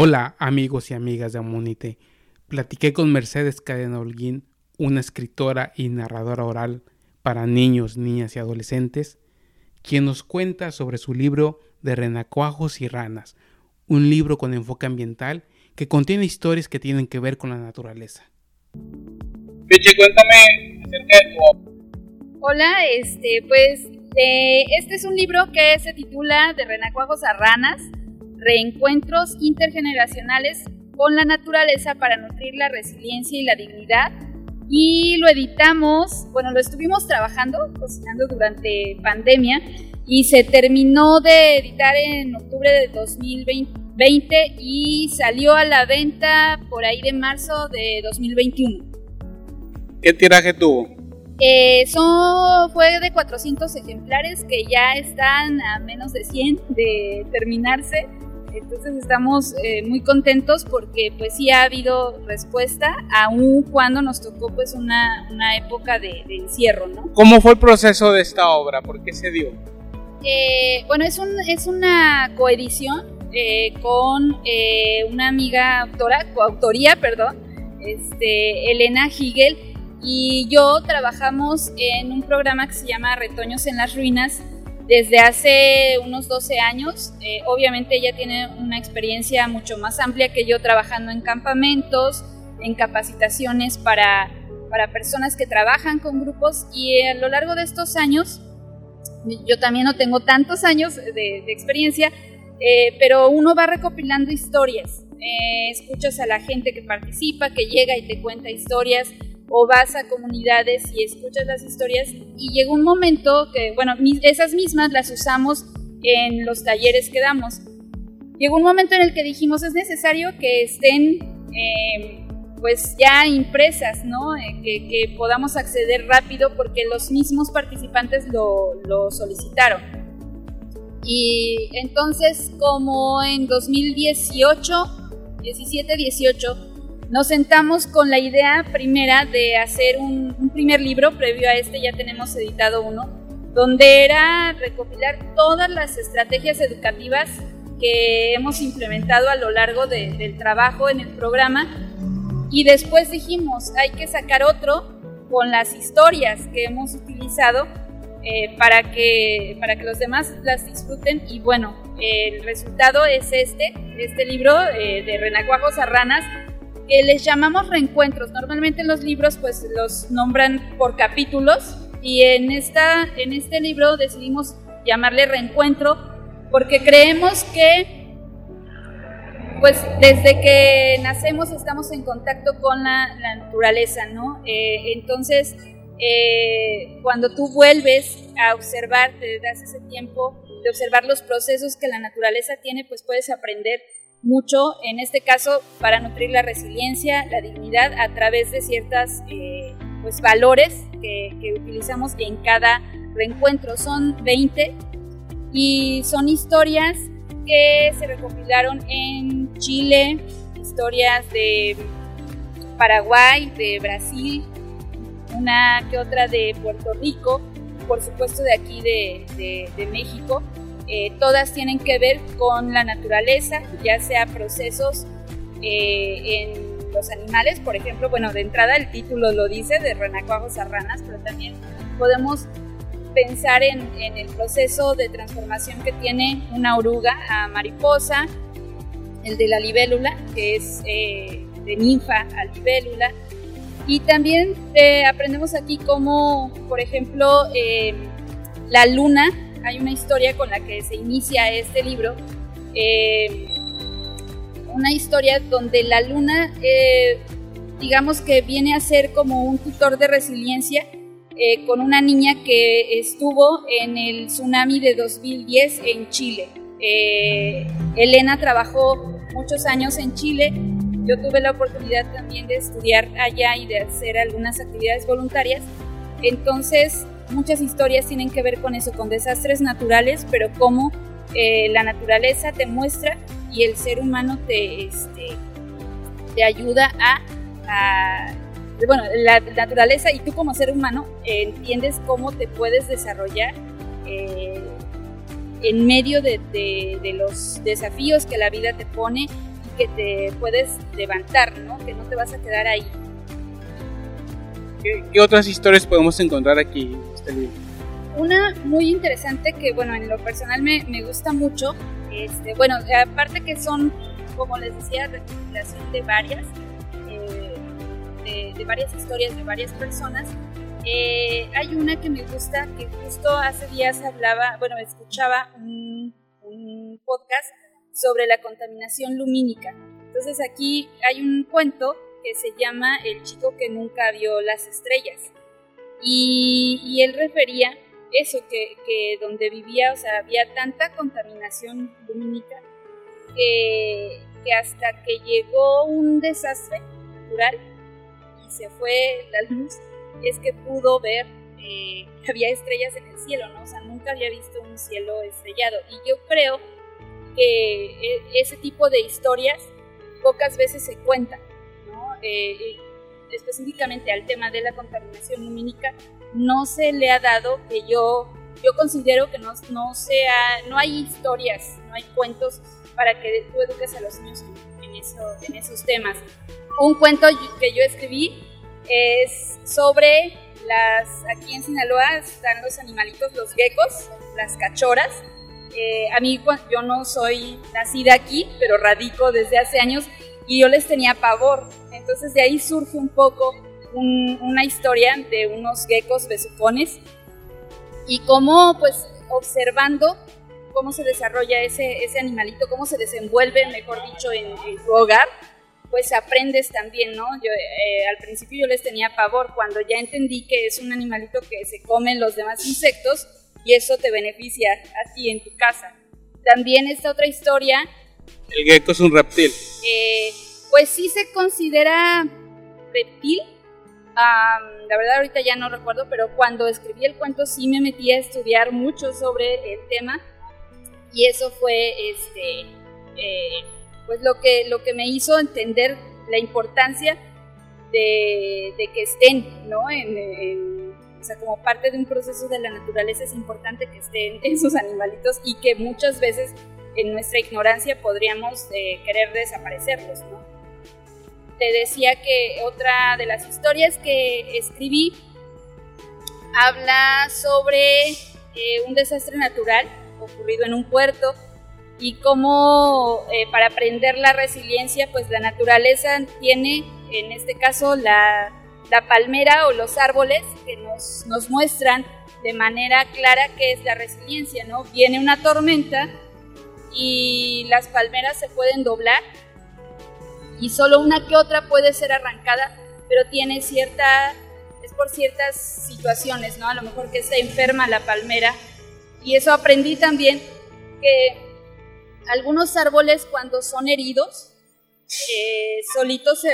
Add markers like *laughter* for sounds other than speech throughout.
Hola amigos y amigas de Amunite. Platiqué con Mercedes Cadena Holguín, una escritora y narradora oral para niños, niñas y adolescentes, quien nos cuenta sobre su libro de Renacuajos y Ranas, un libro con enfoque ambiental que contiene historias que tienen que ver con la naturaleza. Pichi, cuéntame acerca de tu Hola, este, pues eh, este es un libro que se titula De Renacuajos a Ranas reencuentros intergeneracionales con la naturaleza para nutrir la resiliencia y la dignidad. Y lo editamos, bueno, lo estuvimos trabajando, cocinando durante pandemia y se terminó de editar en octubre de 2020 y salió a la venta por ahí de marzo de 2021. ¿Qué tiraje tuvo? Eso fue de 400 ejemplares que ya están a menos de 100 de terminarse. Entonces estamos eh, muy contentos porque pues sí ha habido respuesta, aun cuando nos tocó pues una, una época de, encierro, ¿no? ¿Cómo fue el proceso de esta obra? ¿Por qué se dio? Eh, bueno, es, un, es una coedición eh, con una amiga autora, coautoría, perdón, este, Elena Higel, y yo trabajamos en un programa que se llama Retoños en las Ruinas, desde hace unos 12 años. Eh, obviamente ella tiene una experiencia mucho más amplia que yo trabajando en campamentos, en capacitaciones para, para personas que trabajan con grupos y a lo largo de estos años, yo también no tengo tantos años de, experiencia, eh, pero uno va recopilando historias. Eh, escuchas a la gente que participa, que llega y te cuenta historias, o vas a comunidades y escuchas las historias y llega un momento que, bueno, esas mismas las usamos en los talleres que damos. Llegó un momento en el que dijimos es necesario que estén em, pues ya impresas, ¿no? Eh, que, podamos acceder rápido porque los mismos participantes lo, lo solicitaron. Y entonces como en 2018, 17, 18, nos sentamos con la idea primera de hacer un, primer libro, previo a este ya tenemos editado uno, donde era recopilar todas las estrategias educativas que hemos implementado a lo largo del trabajo en el programa. Y después dijimos hay que sacar otro con las historias que hemos utilizado eh, para, que, para que los demás las disfruten. Y bueno, el resultado es este, este libro eh, de Renacuajos a Ranas que les llamamos reencuentros. Normalmente en los libros pues los nombran por capítulos y en, esta, en este libro decidimos llamarle reencuentro porque creemos que pues desde que nacemos estamos en contacto con la, naturaleza, ¿no? Eh, entonces, eh, cuando tú vuelves a observar, te das ese tiempo de observar los procesos que la naturaleza tiene, pues puedes aprender mucho, en este caso, para nutrir la resiliencia, la dignidad a través de ciertos eh, pues, valores que, utilizamos en cada reencuentro. Son 20 y son historias que se recopilaron en Chile, historias de Paraguay, de Brasil, una que otra de Puerto Rico, por supuesto de aquí de México. Eh, todas tienen que ver con la naturaleza, ya sea procesos eh, en los animales, por ejemplo, bueno, de entrada el título lo dice, de renacuajos a ranas, pero también podemos pensar en, el proceso de transformación que tiene una oruga a mariposa, el de la libélula, que es eh, de ninfa a libélula, y también aprendemos aquí cómo, por ejemplo, la luna hay una historia con la que se inicia este libro, eh, una historia donde la luna, eh, digamos que viene a ser como un tutor de resiliencia eh, con una niña que estuvo en el tsunami de 2010 en Chile. Elena trabajó muchos años en Chile, yo tuve la oportunidad también de estudiar allá y de hacer algunas actividades voluntarias, entonces muchas historias tienen que ver con eso, con desastres naturales, pero cómo eh, la naturaleza te muestra y el ser humano te, este, te ayuda a, bueno, la naturaleza y tú como ser humano entiendes cómo te puedes desarrollar eh, en medio de, de, los desafíos que la vida te pone y que te puedes levantar, ¿no? Que no te vas a quedar ahí. ¿Qué, otras historias podemos encontrar aquí Una muy interesante que, bueno, en lo personal me, me gusta mucho, este, bueno, aparte que son, como les decía, recopilación de varias, eh, de, de, varias historias de varias personas, eh, hay una que me gusta, que justo hace días hablaba, bueno, escuchaba un, un podcast sobre la contaminación lumínica. Entonces aquí hay un cuento que se llama El chico que nunca vio las estrellas. Y, él refería eso, que, que, donde vivía, o sea, había tanta contaminación lumínica que, que hasta que llegó un desastre natural y se fue la luz, es que pudo ver eh, que había estrellas en el cielo, ¿no? O sea, nunca había visto un cielo estrellado. Y yo creo que e, ese tipo de historias pocas veces se cuentan, ¿no? Eh, específicamente al tema de la contaminación lumínica, no se le ha dado que yo, yo considero que no, no, sea, no hay historias, no hay cuentos para que tú eduques a los niños en, eso, en esos temas. Un cuento que yo escribí es sobre las, aquí en Sinaloa están los animalitos, los geckos, las cachoras. Eh, a mí yo no soy nacida aquí, pero radico desde hace años y yo les tenía pavor. Entonces de ahí surge un poco una historia de unos geckos besucones y cómo pues observando cómo se desarrolla ese, ese animalito, cómo se desenvuelve, mejor dicho, en, en tu hogar, pues aprendes también, ¿no? Yo eh, al principio yo les tenía pavor, cuando ya entendí que es un animalito que se comen los demás insectos y eso te beneficia a ti en tu casa. También esta otra historia. El gecko es un reptil. Eh, pues sí se considera reptil. la verdad ahorita ya no recuerdo, pero cuando escribí el cuento sí me metí a estudiar mucho sobre el tema y eso fue este eh, pues lo que, lo que me hizo entender la importancia de, que estén, ¿no? En, o sea, como parte de un proceso de la naturaleza es importante que estén *laughs* esos animalitos y que muchas veces en nuestra ignorancia podríamos eh, querer desaparecerlos, ¿no? Te decía que otra de las historias que escribí habla sobre eh, un desastre natural ocurrido en un puerto y cómo eh, para aprender la resiliencia, pues la naturaleza tiene, en este caso, la, la palmera o los árboles que nos, nos, muestran de manera clara qué es la resiliencia, ¿no? Viene una tormenta y las palmeras se pueden doblar y solo una que otra puede ser arrancada, pero tiene cierta, es por ciertas situaciones, ¿no? A lo mejor que está enferma la palmera y eso aprendí también que algunos árboles cuando son heridos, eh, solitos se,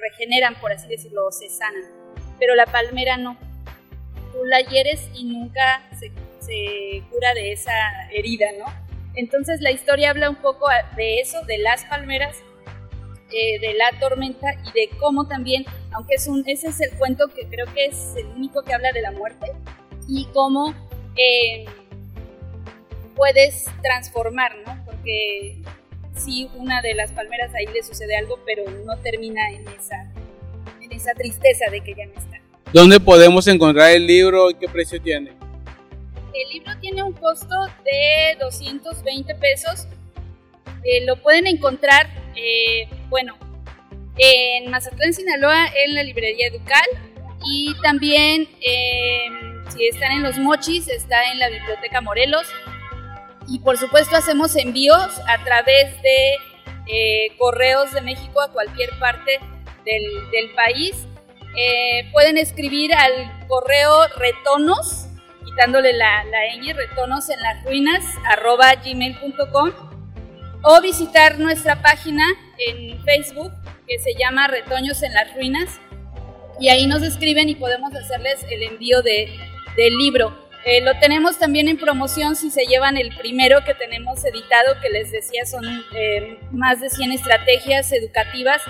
regeneran, por así decirlo, se sanan, pero la palmera no. Tú la hieres y nunca se, cura de esa herida, ¿no? Entonces la historia habla un poco de eso, de las palmeras, eh, de la tormenta y de cómo también, aunque es un, ese es el cuento que creo que es el único que habla de la muerte, y cómo eh, puedes transformar, ¿no? que sí una de las palmeras ahí le sucede algo, pero no termina en esa, en esa tristeza de que ya no está. ¿Dónde podemos encontrar el libro y qué precio tiene? El libro tiene un costo de 220 pesos. Eh, lo pueden encontrar, eh, bueno, en Mazatlán, Sinaloa, en la librería Educal y también si están en Los Mochis, está en la Biblioteca Morelos y por supuesto hacemos envíos a través de eh, correos de México a cualquier parte del, país. Eh, pueden escribir al correo retonos, quitándole la, la ñ, retonos en las ruinas, arroba gmail.com, o visitar nuestra página en Facebook que se llama Retoños en las Ruinas, y ahí nos escriben y podemos hacerles el envío de, del libro. Eh, lo tenemos también en promoción si se llevan el primero que tenemos editado, que les decía son eh, más de 100 estrategias educativas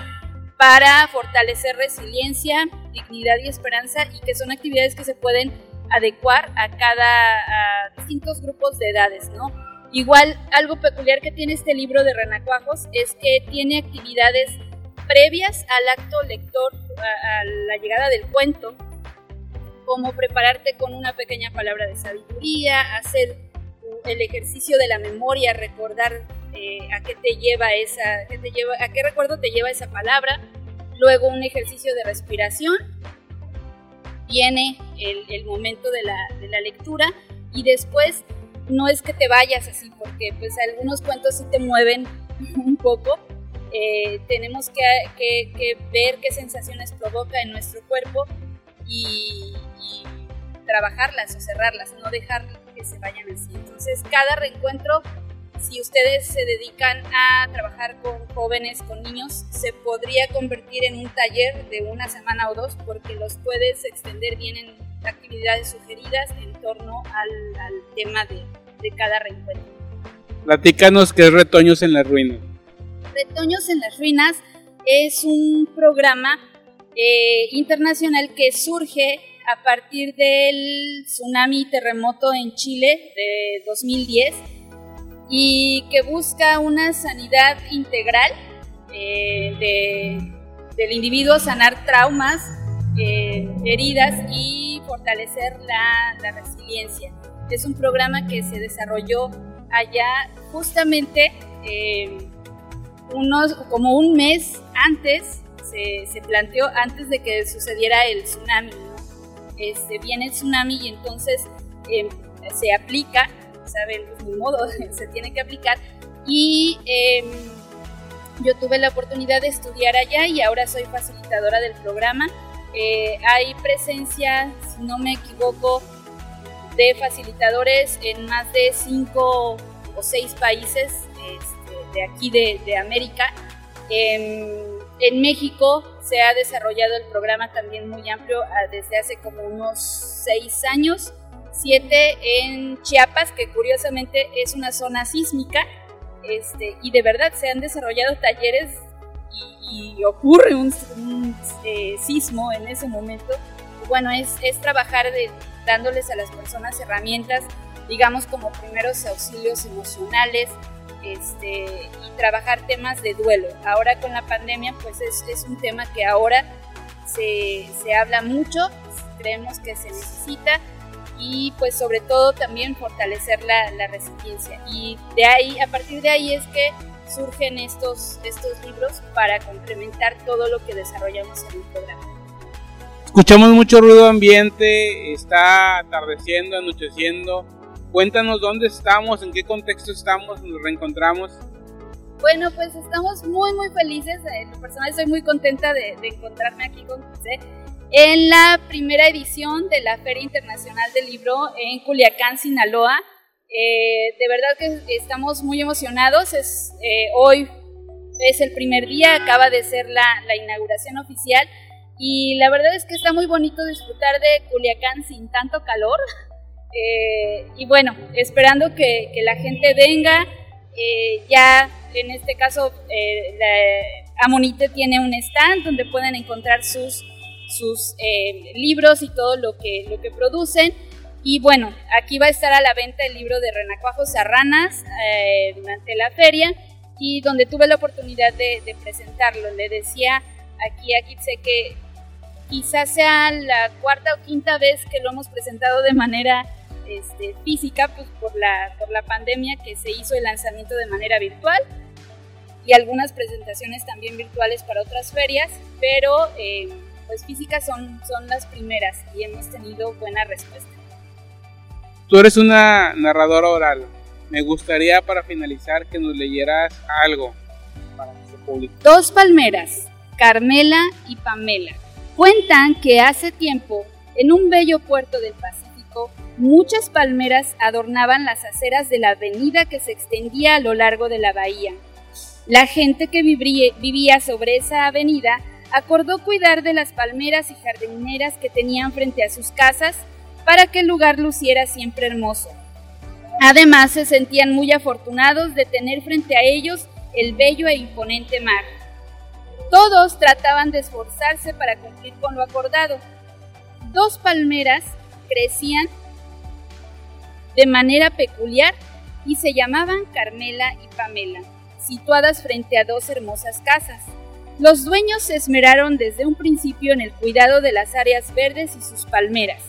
para fortalecer resiliencia, dignidad y esperanza y que son actividades que se pueden adecuar a cada a distintos grupos de edades, ¿no? Igual, algo peculiar que tiene este libro de Renacuajos es que tiene actividades previas al acto lector, a, la llegada del cuento, como prepararte con una pequeña palabra de sabiduría, hacer el ejercicio de la memoria, recordar eh, a qué te lleva esa, qué te lleva, a recuerdo te lleva esa palabra, luego un ejercicio de respiración, viene el, momento de la, lectura. Y después no es que te vayas así, porque pues algunos cuentos sí te mueven *laughs* un poco, eh, tenemos que, ver qué sensaciones provoca en nuestro cuerpo y, trabajarlas o cerrarlas, no dejar que se vayan así. Entonces, cada reencuentro, si ustedes se dedican a trabajar con jóvenes, con niños, se podría convertir en un taller de una semana o dos porque los puedes extender bien en actividades sugeridas en torno al, tema de, de cada reencuentro. Platícanos qué es Retoños en la Ruina. Retoños en las Ruinas es un programa eh, internacional que surge a partir del tsunami y terremoto en Chile de 2010 y que busca una sanidad integral eh, del individuo, sanar traumas, eh, heridas y fortalecer la, la, resiliencia. Es un programa que se desarrolló allá justamente unos, como un mes antes, se, planteó antes de que sucediera el tsunami. Este, viene el tsunami y entonces em, se aplica, ¿saben? Pues, ni modo, *laughs* se tiene que aplicar. Y em, yo tuve la oportunidad de estudiar allá y ahora soy facilitadora del programa. Eh, hay presencia, si no me equivoco, de facilitadores en más de cinco o seis países. Este, de aquí de, América. en México se ha desarrollado el programa también muy amplio ah, desde hace como unos seis años, siete en Chiapas, que curiosamente es una zona sísmica, este, y de verdad se han desarrollado talleres y, ocurre un, eh, sismo en ese momento. Bueno, es, es trabajar de, dándoles a las personas herramientas, digamos, como primeros auxilios emocionales, este, y trabajar temas de duelo. Ahora con la pandemia, pues es, un tema que ahora se, habla mucho, creemos que se necesita y pues sobre todo también fortalecer la, resiliencia. Y de ahí, a partir de ahí es que surgen estos, estos libros para complementar todo lo que desarrollamos en el programa. Escuchamos mucho ruido ambiente, está atardeciendo, anocheciendo. Cuéntanos dónde estamos, en qué contexto estamos, nos reencontramos. Bueno, pues estamos muy, muy felices. En lo personal estoy muy contenta de, encontrarme aquí con usted en la primera edición de la Feria Internacional del Libro en Culiacán, Sinaloa. Eh, de verdad que estamos muy emocionados. Es, eh, hoy es el primer día, acaba de ser la, la, inauguración oficial y la verdad es que está muy bonito disfrutar de Culiacán sin tanto calor. *laughs* Eh, y bueno, esperando que, la gente venga, eh, ya en este caso eh, Amonite tiene un stand donde pueden encontrar sus, sus libros y todo lo que, lo que producen. Y bueno, aquí va a estar a la venta el libro de Renacuajos Serranas durante la feria y donde tuve la oportunidad de, presentarlo. Le decía aquí a Kitse que quizás sea la cuarta o quinta vez que lo hemos presentado de manera este, física pues, por, la, por la pandemia que se hizo el lanzamiento de manera virtual y algunas presentaciones también virtuales para otras ferias, pero eh, pues físicas son, son las primeras y hemos tenido buena respuesta. Tú eres una narradora oral. Me gustaría para finalizar que nos leyeras algo para nuestro público. Dos palmeras, Carmela y Pamela, cuentan que hace tiempo, en un bello puerto del Pacífico, Muchas palmeras adornaban las aceras de la avenida que se extendía a lo largo de la bahía. La gente que vivía sobre esa avenida acordó cuidar de las palmeras y jardineras que tenían frente a sus casas para que el lugar luciera siempre hermoso. Además, se sentían muy afortunados de tener frente a ellos el bello e imponente mar. Todos trataban de esforzarse para cumplir con lo acordado. Dos palmeras crecían de manera peculiar y se llamaban Carmela y Pamela, situadas frente a dos hermosas casas. Los dueños se esmeraron desde un principio en el cuidado de las áreas verdes y sus palmeras,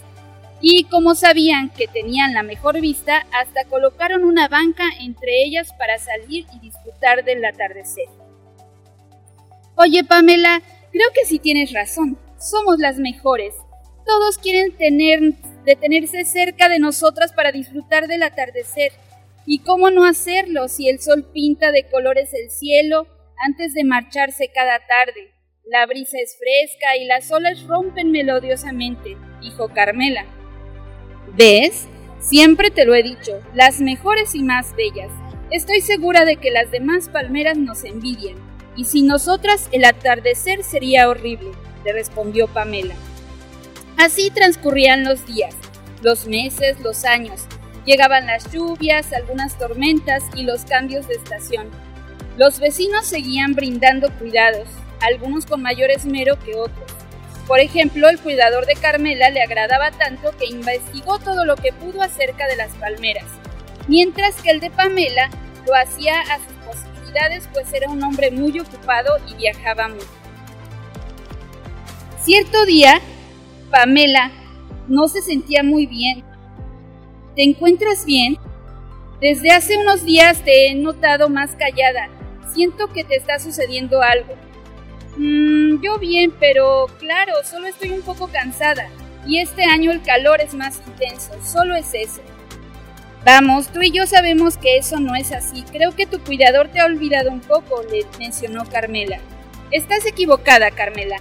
y como sabían que tenían la mejor vista, hasta colocaron una banca entre ellas para salir y disfrutar del atardecer. Oye, Pamela, creo que sí tienes razón. Somos las mejores. Todos quieren tener, detenerse cerca de nosotras para disfrutar del atardecer. ¿Y cómo no hacerlo si el sol pinta de colores el cielo antes de marcharse cada tarde? La brisa es fresca y las olas rompen melodiosamente, dijo Carmela. ¿Ves? Siempre te lo he dicho, las mejores y más bellas. Estoy segura de que las demás palmeras nos envidian, y sin nosotras el atardecer sería horrible, le respondió Pamela. Así transcurrían los días, los meses, los años. Llegaban las lluvias, algunas tormentas y los cambios de estación. Los vecinos seguían brindando cuidados, algunos con mayor esmero que otros. Por ejemplo, el cuidador de Carmela le agradaba tanto que investigó todo lo que pudo acerca de las palmeras, mientras que el de Pamela lo hacía a sus posibilidades pues era un hombre muy ocupado y viajaba mucho. Cierto día, Pamela no se sentía muy bien. ¿Te encuentras bien? Desde hace unos días te he notado más callada. Siento que te está sucediendo algo. Mmm, yo bien, pero claro, solo estoy un poco cansada. Y este año el calor es más intenso, solo es eso. Vamos, tú y yo sabemos que eso no es así. Creo que tu cuidador te ha olvidado un poco, le mencionó Carmela. Estás equivocada, Carmela.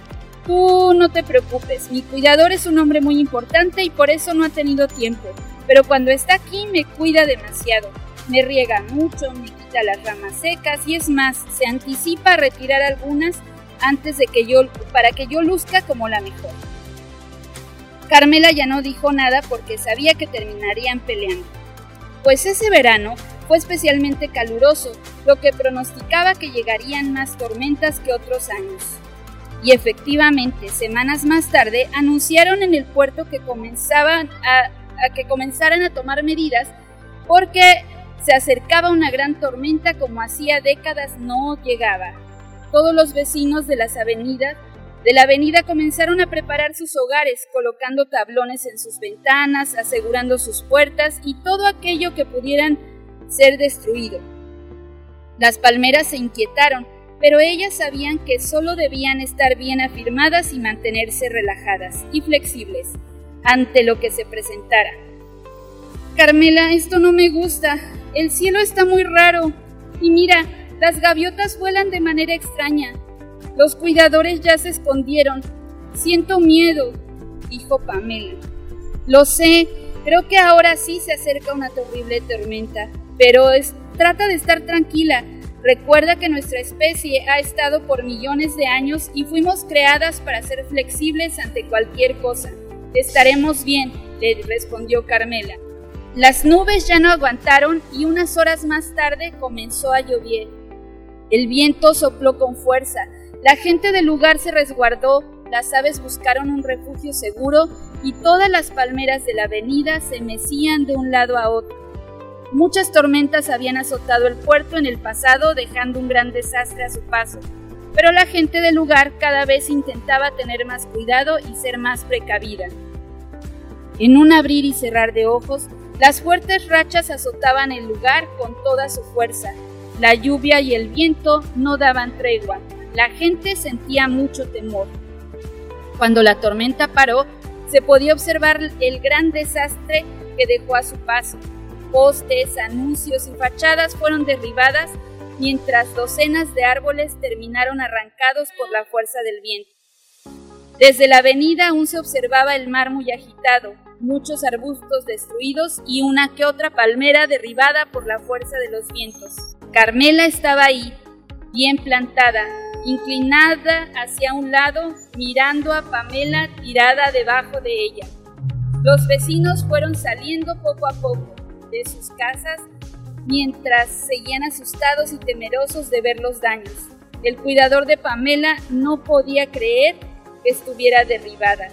Tú no te preocupes, mi cuidador es un hombre muy importante y por eso no ha tenido tiempo. Pero cuando está aquí me cuida demasiado. Me riega mucho, me quita las ramas secas y es más, se anticipa a retirar algunas antes de que yo, para que yo luzca como la mejor. Carmela ya no dijo nada porque sabía que terminarían peleando. Pues ese verano fue especialmente caluroso, lo que pronosticaba que llegarían más tormentas que otros años. Y efectivamente, semanas más tarde anunciaron en el puerto que comenzaban a, que comenzaran a tomar medidas porque se acercaba una gran tormenta como hacía décadas no llegaba. Todos los vecinos de las avenidas de la avenida comenzaron a preparar sus hogares, colocando tablones en sus ventanas, asegurando sus puertas y todo aquello que pudieran ser destruido. Las palmeras se inquietaron, pero ellas sabían que solo debían estar bien afirmadas y mantenerse relajadas y flexibles ante lo que se presentara. Carmela, esto no me gusta. El cielo está muy raro. Y mira, las gaviotas vuelan de manera extraña. Los cuidadores ya se escondieron. Siento miedo, dijo Pamela. Lo sé, creo que ahora sí se acerca una terrible tormenta, pero trata de estar tranquila. Recuerda que nuestra especie ha estado por millones de años y fuimos creadas para ser flexibles ante cualquier cosa. Estaremos bien, le respondió Carmela. Las nubes ya no aguantaron y unas horas más tarde comenzó a llover. El viento sopló con fuerza, la gente del lugar se resguardó, las aves buscaron un refugio seguro y todas las palmeras de la avenida se mecían de un lado a otro. Muchas tormentas habían azotado el puerto en el pasado dejando un gran desastre a su paso, pero la gente del lugar cada vez intentaba tener más cuidado y ser más precavida. En un abrir y cerrar de ojos, las fuertes rachas azotaban el lugar con toda su fuerza, la lluvia y el viento no daban tregua. La gente sentía mucho temor. Cuando la tormenta paró, se podía observar el gran desastre que dejó a su paso. Postes, anuncios y fachadas fueron derribadas mientras docenas de árboles terminaron arrancados por la fuerza del viento. Desde la avenida aún se observaba el mar muy agitado, muchos arbustos destruidos y una que otra palmera derribada por la fuerza de los vientos. Carmela estaba ahí, bien plantada, inclinada hacia un lado, mirando a Pamela tirada debajo de ella. Los vecinos fueron saliendo poco a poco de sus casas mientras seguían asustados y temerosos de ver los daños. El cuidador de Pamela no podía creer que estuviera derribada.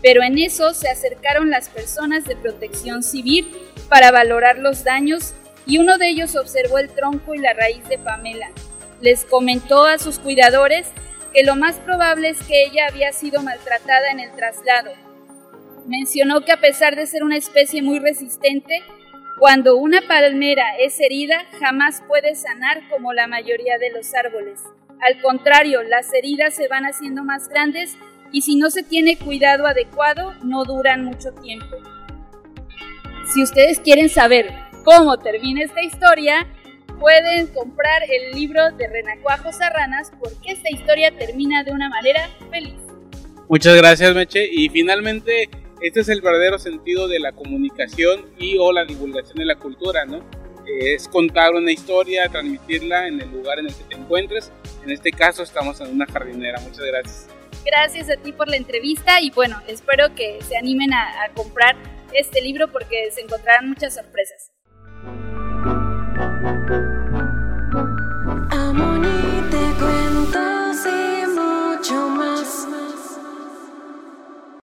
Pero en eso se acercaron las personas de protección civil para valorar los daños y uno de ellos observó el tronco y la raíz de Pamela. Les comentó a sus cuidadores que lo más probable es que ella había sido maltratada en el traslado. Mencionó que a pesar de ser una especie muy resistente, cuando una palmera es herida jamás puede sanar como la mayoría de los árboles. Al contrario, las heridas se van haciendo más grandes y si no se tiene cuidado adecuado no duran mucho tiempo. Si ustedes quieren saber cómo termina esta historia, pueden comprar el libro de Renacuajo Serranas porque esta historia termina de una manera feliz. Muchas gracias Meche y finalmente este es el verdadero sentido de la comunicación y o la divulgación de la cultura, ¿no? Es contar una historia, transmitirla en el lugar en el que te encuentres. En este caso estamos en una jardinera. Muchas gracias. Gracias a ti por la entrevista y bueno, espero que se animen a, a comprar este libro porque se encontrarán muchas sorpresas. harmoni